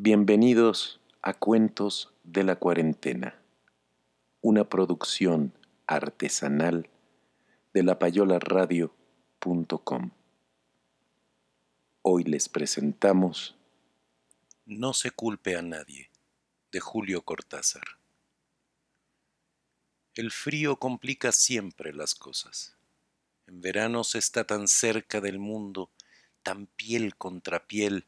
Bienvenidos a Cuentos de la Cuarentena, una producción artesanal de lapayolaradio.com. Hoy les presentamos No se culpe a nadie, de Julio Cortázar. El frío complica siempre las cosas. En verano se está tan cerca del mundo, tan piel contra piel,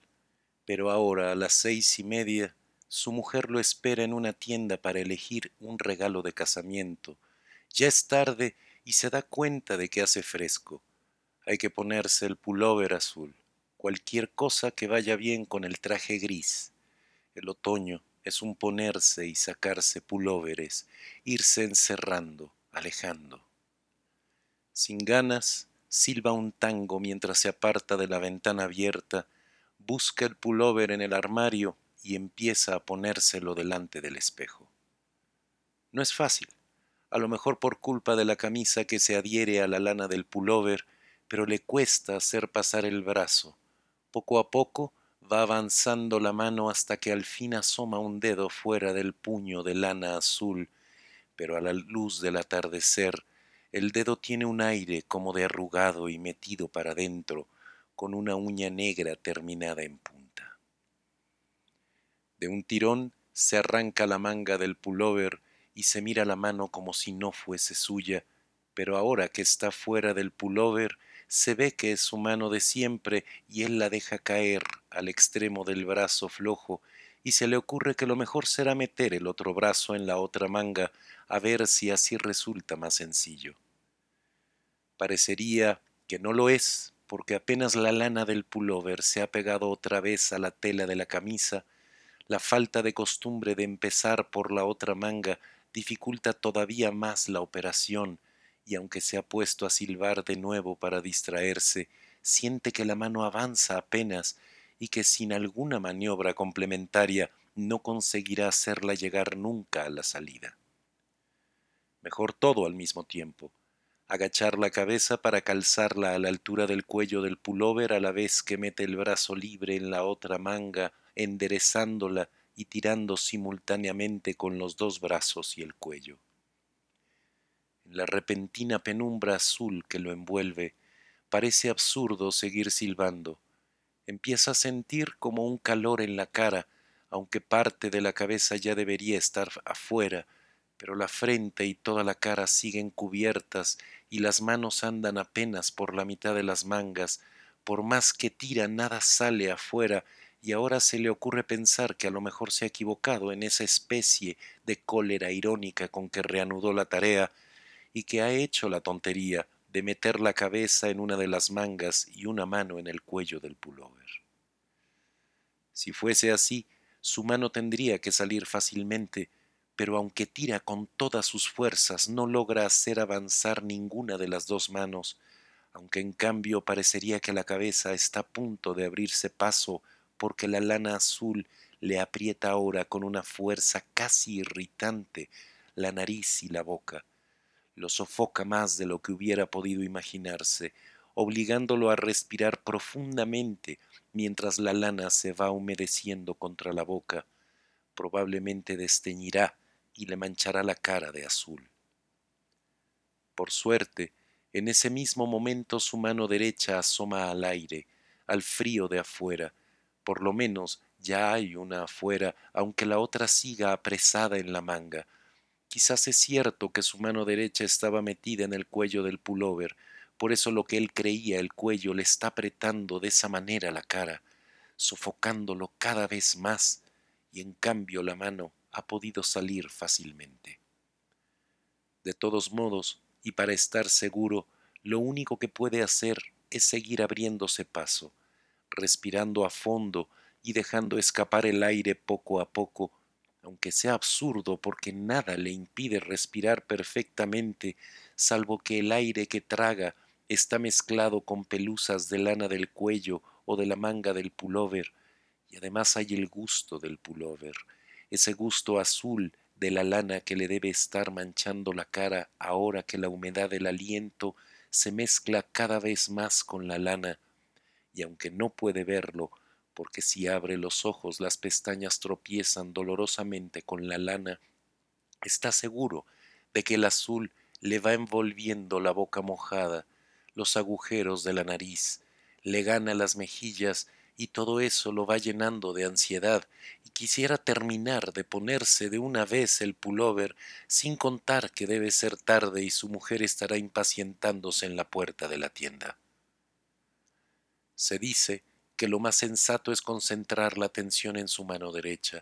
pero ahora a las seis y media su mujer lo espera en una tienda para elegir un regalo de casamiento. Ya es tarde y se da cuenta de que hace fresco. Hay que ponerse el pullover azul, cualquier cosa que vaya bien con el traje gris. El otoño es un ponerse y sacarse pulóveres, irse encerrando, alejando. Sin ganas, silba un tango mientras se aparta de la ventana abierta busca el pullover en el armario y empieza a ponérselo delante del espejo. No es fácil, a lo mejor por culpa de la camisa que se adhiere a la lana del pullover, pero le cuesta hacer pasar el brazo. Poco a poco va avanzando la mano hasta que al fin asoma un dedo fuera del puño de lana azul, pero a la luz del atardecer el dedo tiene un aire como de arrugado y metido para dentro, con una uña negra terminada en punta. De un tirón se arranca la manga del pullover y se mira la mano como si no fuese suya, pero ahora que está fuera del pullover se ve que es su mano de siempre y él la deja caer al extremo del brazo flojo y se le ocurre que lo mejor será meter el otro brazo en la otra manga a ver si así resulta más sencillo. Parecería que no lo es, porque apenas la lana del pullover se ha pegado otra vez a la tela de la camisa, la falta de costumbre de empezar por la otra manga dificulta todavía más la operación, y aunque se ha puesto a silbar de nuevo para distraerse, siente que la mano avanza apenas y que sin alguna maniobra complementaria no conseguirá hacerla llegar nunca a la salida. Mejor todo al mismo tiempo, agachar la cabeza para calzarla a la altura del cuello del pullover a la vez que mete el brazo libre en la otra manga, enderezándola y tirando simultáneamente con los dos brazos y el cuello. En la repentina penumbra azul que lo envuelve, parece absurdo seguir silbando. Empieza a sentir como un calor en la cara, aunque parte de la cabeza ya debería estar afuera, pero la frente y toda la cara siguen cubiertas y las manos andan apenas por la mitad de las mangas, por más que tira nada sale afuera, y ahora se le ocurre pensar que a lo mejor se ha equivocado en esa especie de cólera irónica con que reanudó la tarea, y que ha hecho la tontería de meter la cabeza en una de las mangas y una mano en el cuello del pullover. Si fuese así, su mano tendría que salir fácilmente, pero aunque tira con todas sus fuerzas no logra hacer avanzar ninguna de las dos manos, aunque en cambio parecería que la cabeza está a punto de abrirse paso porque la lana azul le aprieta ahora con una fuerza casi irritante la nariz y la boca. Lo sofoca más de lo que hubiera podido imaginarse, obligándolo a respirar profundamente mientras la lana se va humedeciendo contra la boca. Probablemente desteñirá y le manchará la cara de azul. Por suerte, en ese mismo momento su mano derecha asoma al aire, al frío de afuera, Por lo menos ya hay una afuera, aunque la otra siga apresada en la manga. Quizás es cierto que su mano derecha estaba metida en el cuello del pullover, por eso lo que él creía el cuello le está apretando de esa manera la cara, sofocándolo cada vez más, y en cambio la mano ha podido salir fácilmente. De todos modos, y para estar seguro, lo único que puede hacer es seguir abriéndose paso, respirando a fondo y dejando escapar el aire poco a poco, aunque sea absurdo porque nada le impide respirar perfectamente, salvo que el aire que traga está mezclado con pelusas de lana del cuello o de la manga del pullover, y además hay el gusto del pullover, ese gusto azul de la lana que le debe estar manchando la cara ahora que la humedad del aliento se mezcla cada vez más con la lana, y aunque no puede verlo, porque si abre los ojos las pestañas tropiezan dolorosamente con la lana, está seguro de que el azul le va envolviendo la boca mojada, los agujeros de la nariz, le gana las mejillas y todo eso lo va llenando de ansiedad y quisiera terminar de ponerse de una vez el pullover sin contar que debe ser tarde y su mujer estará impacientándose en la puerta de la tienda. Se dice que lo más sensato es concentrar la atención en su mano derecha,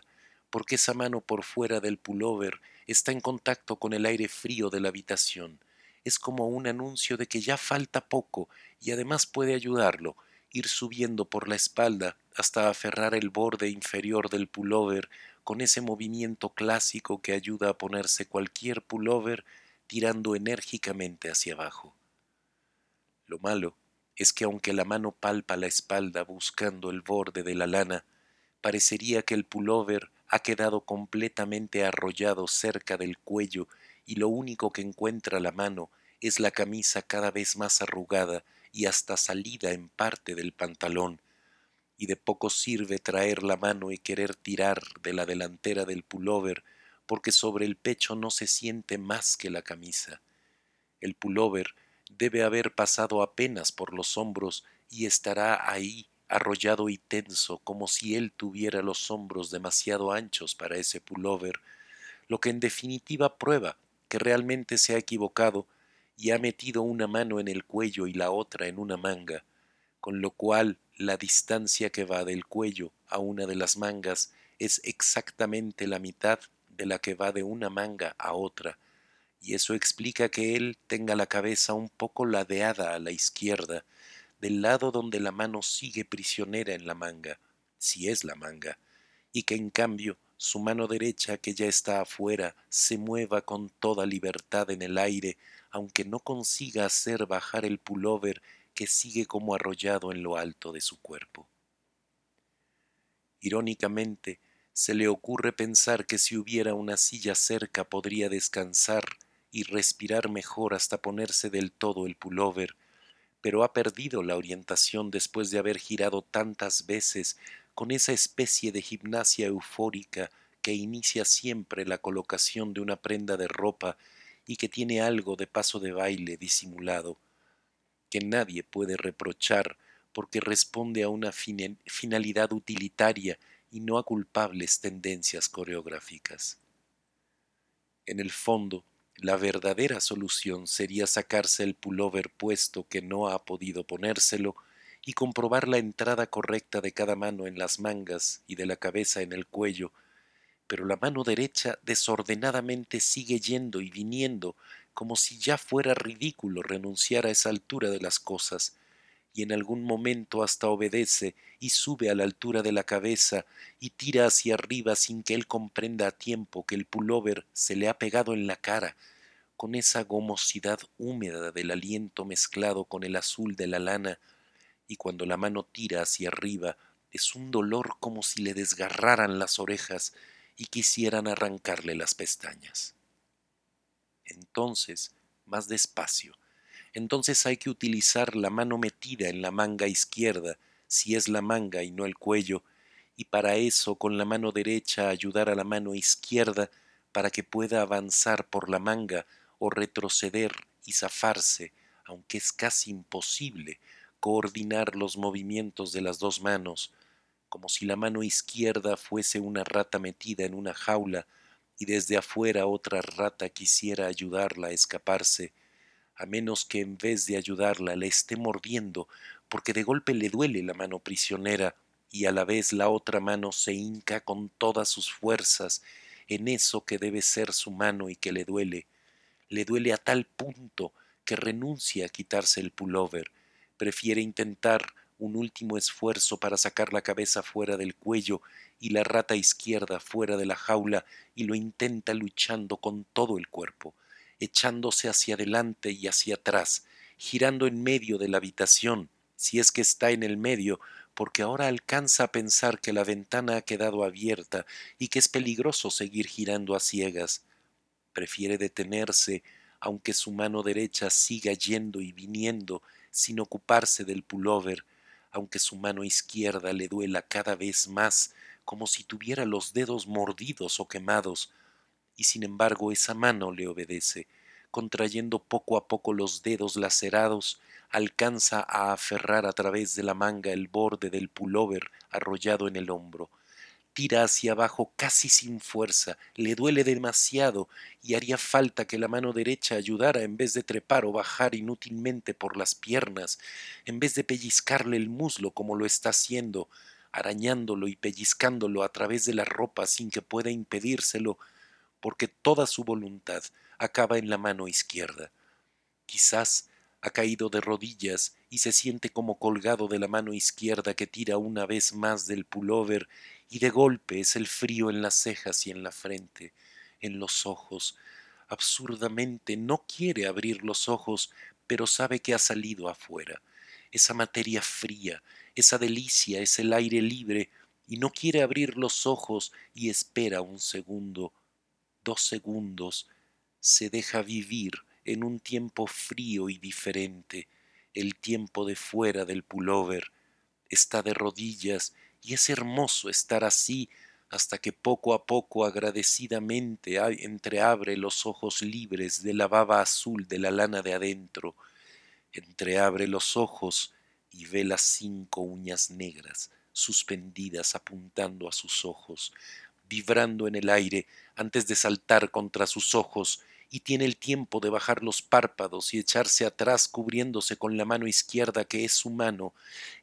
porque esa mano por fuera del pullover está en contacto con el aire frío de la habitación. Es como un anuncio de que ya falta poco y además puede ayudarlo, ir subiendo por la espalda hasta aferrar el borde inferior del pullover con ese movimiento clásico que ayuda a ponerse cualquier pullover tirando enérgicamente hacia abajo. Lo malo es que aunque la mano palpa la espalda buscando el borde de la lana, parecería que el pullover ha quedado completamente arrollado cerca del cuello y lo único que encuentra la mano es la camisa cada vez más arrugada y hasta salida en parte del pantalón, y de poco sirve traer la mano y querer tirar de la delantera del pullover, porque sobre el pecho no se siente más que la camisa. El pullover debe haber pasado apenas por los hombros y estará ahí arrollado y tenso como si él tuviera los hombros demasiado anchos para ese pullover, lo que en definitiva prueba que realmente se ha equivocado y ha metido una mano en el cuello y la otra en una manga, con lo cual la distancia que va del cuello a una de las mangas es exactamente la mitad de la que va de una manga a otra, y eso explica que él tenga la cabeza un poco ladeada a la izquierda, del lado donde la mano sigue prisionera en la manga, si es la manga, y que en cambio su mano derecha que ya está afuera se mueva con toda libertad en el aire, aunque no consiga hacer bajar el pullover que sigue como arrollado en lo alto de su cuerpo. Irónicamente, se le ocurre pensar que si hubiera una silla cerca podría descansar y respirar mejor hasta ponerse del todo el pullover, pero ha perdido la orientación después de haber girado tantas veces con esa especie de gimnasia eufórica que inicia siempre la colocación de una prenda de ropa y que tiene algo de paso de baile disimulado, que nadie puede reprochar porque responde a una finalidad utilitaria y no a culpables tendencias coreográficas. En el fondo, la verdadera solución sería sacarse el pullover puesto que no ha podido ponérselo y comprobar la entrada correcta de cada mano en las mangas y de la cabeza en el cuello, pero la mano derecha desordenadamente sigue yendo y viniendo como si ya fuera ridículo renunciar a esa altura de las cosas, y en algún momento hasta obedece y sube a la altura de la cabeza y tira hacia arriba sin que él comprenda a tiempo que el pullover se le ha pegado en la cara, con esa gomosidad húmeda del aliento mezclado con el azul de la lana, y cuando la mano tira hacia arriba es un dolor como si le desgarraran las orejas y quisieran arrancarle las pestañas. Entonces, más despacio, entonces hay que utilizar la mano metida en la manga izquierda, si es la manga y no el cuello, y para eso con la mano derecha ayudar a la mano izquierda para que pueda avanzar por la manga o retroceder y zafarse, aunque es casi imposible coordinar los movimientos de las dos manos, como si la mano izquierda fuese una rata metida en una jaula y desde afuera otra rata quisiera ayudarla a escaparse, a menos que en vez de ayudarla le esté mordiendo, porque de golpe le duele la mano prisionera y a la vez la otra mano se hinca con todas sus fuerzas en eso que debe ser su mano y que le duele. Le duele a tal punto que renuncia a quitarse el pullover, prefiere intentar un último esfuerzo para sacar la cabeza fuera del cuello y la rata izquierda fuera de la jaula y lo intenta luchando con todo el cuerpo, echándose hacia adelante y hacia atrás, girando en medio de la habitación, si es que está en el medio, porque ahora alcanza a pensar que la ventana ha quedado abierta y que es peligroso seguir girando a ciegas. Prefiere detenerse, aunque su mano derecha siga yendo y viniendo sin ocuparse del pullover, aunque su mano izquierda le duela cada vez más, como si tuviera los dedos mordidos o quemados, y sin embargo esa mano le obedece, contrayendo poco a poco los dedos lacerados, alcanza a aferrar a través de la manga el borde del pullover arrollado en el hombro, tira hacia abajo casi sin fuerza, le duele demasiado y haría falta que la mano derecha ayudara en vez de trepar o bajar inútilmente por las piernas, en vez de pellizcarle el muslo como lo está haciendo, arañándolo y pellizcándolo a través de la ropa sin que pueda impedírselo, porque toda su voluntad acaba en la mano izquierda. Quizás ha caído de rodillas y se siente como colgado de la mano izquierda que tira una vez más del pullover y de golpe es el frío en las cejas y en la frente, en los ojos. Absurdamente no quiere abrir los ojos, pero sabe que ha salido afuera. Esa materia fría, esa delicia es el aire libre, y no quiere abrir los ojos y espera un segundo, dos segundos, se deja vivir en un tiempo frío y diferente, el tiempo de fuera del pullover, está de rodillas y es hermoso estar así hasta que poco a poco agradecidamente entreabre los ojos libres de la baba azul de la lana de adentro, entreabre los ojos y ve las cinco uñas negras suspendidas apuntando a sus ojos, vibrando en el aire antes de saltar contra sus ojos y tiene el tiempo de bajar los párpados y echarse atrás cubriéndose con la mano izquierda que es su mano,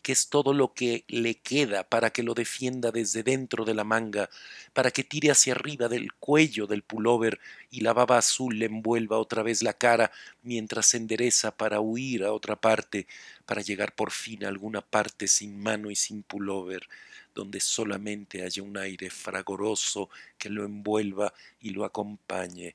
que es todo lo que le queda para que lo defienda desde dentro de la manga, para que tire hacia arriba del cuello del pullover y la baba azul le envuelva otra vez la cara mientras se endereza para huir a otra parte, para llegar por fin a alguna parte sin mano y sin pullover donde solamente haya un aire fragoroso que lo envuelva y lo acompañe